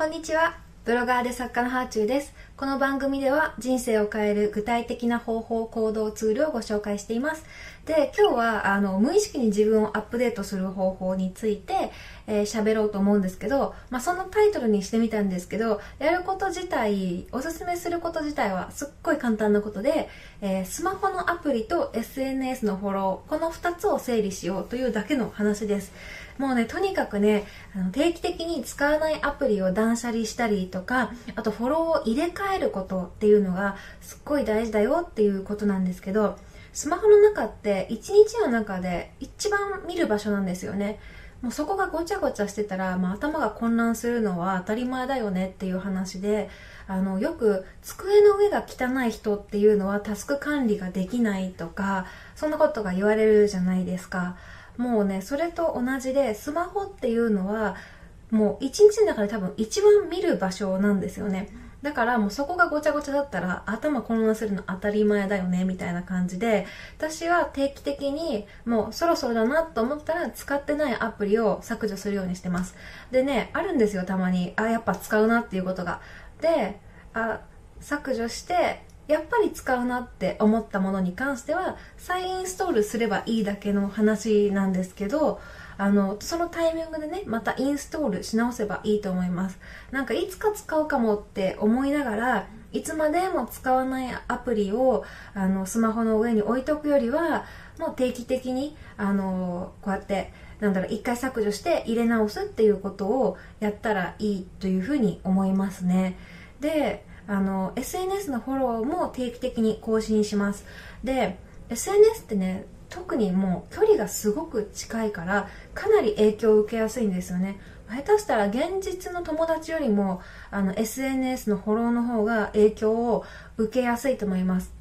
こんにちは。ブロガーで作家のハーチューです。この番組では人生を変える具体的な方法、行動、ツールをご紹介しています。で、今日はあの無意識に自分をアップデートする方法についてえー、喋ろうと思うんですけど、まあ、そのタイトルにしてみたんですけど、やること自体、おすすめすること自体はすっごい簡単なことで、えー、スマホのアプリと SNS のフォロー、この2つを整理しようというだけの話です。もうね、とにかくね、あの定期的に使わないアプリを断捨離したりとか、あとフォローを入れ替えることっていうのがすっごい大事だよっていうことなんですけど、スマホの中って1日の中で一番見る場所なんですよね。もうそこがごちゃごちゃしてたら、まあ、頭が混乱するのは当たり前だよねっていう話であのよく机の上が汚い人っていうのはタスク管理ができないとかそんなことが言われるじゃないですかもうねそれと同じでスマホっていうのはもう一日の中で多分一番見る場所なんですよね。だからもうそこがごちゃごちゃだったら頭混乱するの当たり前だよねみたいな感じで私は定期的にもうそろそろだなと思ったら使ってないアプリを削除するようにしてます。でねあるんですよたまに。あやっぱ使うなっていうことが。であ削除してやっぱり使うなって思ったものに関しては再インストールすればいいだけの話なんですけどあのそのタイミングでねまたインストールし直せばいいと思います。なんかいつか使うかもって思いながらいつまでも使わないアプリをあのスマホの上に置いとくよりはもう定期的にあのこうやってなんだろう一回削除して入れ直すっていうことをやったらいいというふうに思いますね。であの SNS のフォローも定期的に更新します。で SNS ってね特にもう距離がすごく近いからかなり影響を受けやすいんですよね。下手したら現実の友達よりもあの SNS のフォローの方が影響を受けやすいと思います。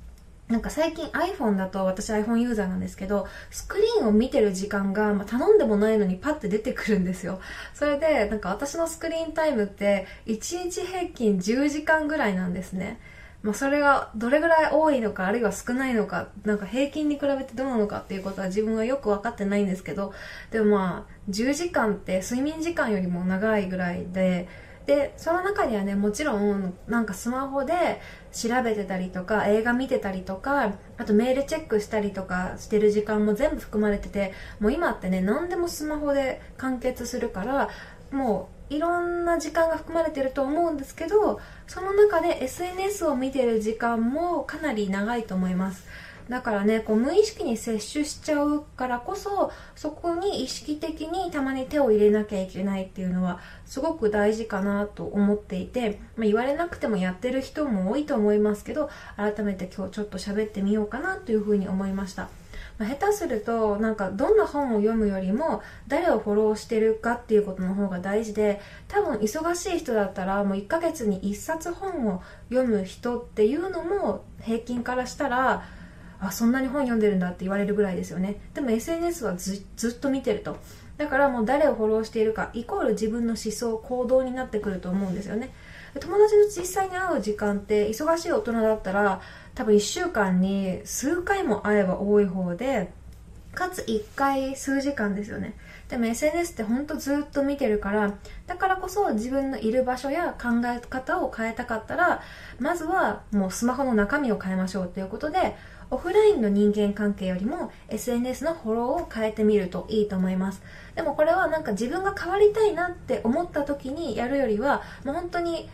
なんか最近 iPhone だと私 iPhone ユーザーなんですけどスクリーンを見てる時間が、まあ、頼んでもないのにパッて出てくるんですよ。それでなんか私のスクリーンタイムって1日平均10時間ぐらいなんですね。まあ、それがどれぐらい多いのかあるいは少ないのかなんか平均に比べてどうなのかっていうことは自分はよく分かってないんですけどでもまあ10時間って睡眠時間よりも長いぐらいででその中にはねもちろんなんかスマホで調べてたりとか映画見てたりとかあとメールチェックしたりとかしてる時間も全部含まれててもう今ってね何でもスマホで完結するからもういろんな時間が含まれてると思うんですけどその中で SNS を見てる時間もかなり長いと思います。だからねこう無意識に摂取しちゃうからこそそこに意識的にたまに手を入れなきゃいけないっていうのはすごく大事かなと思っていて、まあ、言われなくてもやってる人も多いと思いますけど改めて今日ちょっと喋ってみようかなというふうに思いました。ま、下手するとなんかどんな本を読むよりも誰をフォローしてるかっていうことの方が大事で多分忙しい人だったらもう1ヶ月に1冊本を読む人っていうのも平均からしたらあそんなに本読んでるんだって言われるぐらいですよね。でも SNS はずっと見てると。だからもう誰をフォローしているかイコール自分の思想行動になってくると思うんですよね。友達と実際に会う時間って忙しい大人だったら多分1週間に数回も会えば多い方でかつ1回数時間ですよね。でも SNS ってほんとずっと見てるからだからこそ自分のいる場所や考え方を変えたかったらまずはもうスマホの中身を変えましょうということでオフラインの人間関係よりも SNS のフォローを変えてみるといいと思います。でもこれはなんか自分が変わりたいなって思った時にやるよりはもう本当に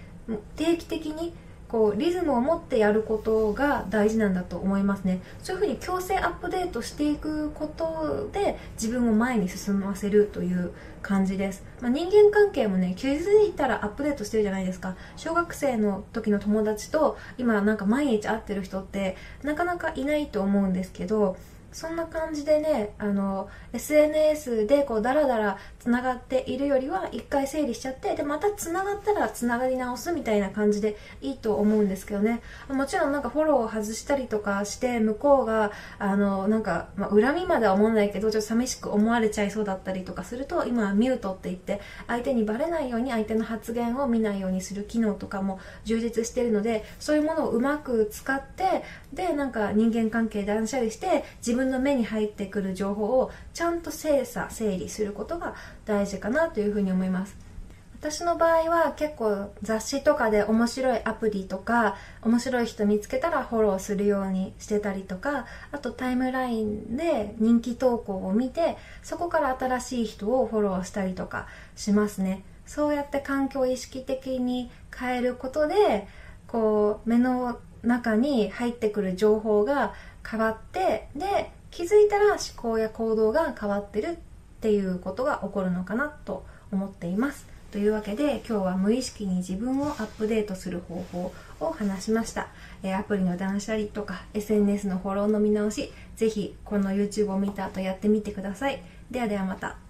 定期的にこうリズムを持ってやることが大事なんだと思いますね。そういうふうに強制アップデートしていくことで自分を前に進ませるという感じです、まあ、人間関係もね気づいたらアップデートしてるじゃないですか。小学生の時の友達と今なんか毎日会ってる人ってなかなかいないと思うんですけどそんな感じでねあの SNS でこうダラダラつながっているよりは一回整理しちゃってでまたつながったらつながり直すみたいな感じでいいと思うんですけどね。もちろんなんかフォローを外したりとかして向こうがあのなんか、まあ、恨みまでは思わないけどちょっと寂しく思われちゃいそうだったりとかすると今はミュートって言って相手にバレないように相手の発言を見ないようにする機能とかも充実してるのでそういうものをうまく使ってでなんか人間関係断捨離して自分分の目に入ってくる情報をちゃんと精査整理することが大事かなというふうに思います。私の場合は結構雑誌とかで面白いアプリとか面白い人見つけたらフォローするようにしてたりとかあとタイムラインで人気投稿を見てそこから新しい人をフォローしたりとかしますね。そうやって環境を意識的に変えることでこう目の中に入ってくる情報が変わってで気づいたら思考や行動が変わってるっていうことが起こるのかなと思っています。というわけで今日は無意識に自分をアップデートする方法を話しました、えアプリの断捨離とか SNS のフォローの見直しぜひこの YouTube を見た後やってみてください。ではではまた。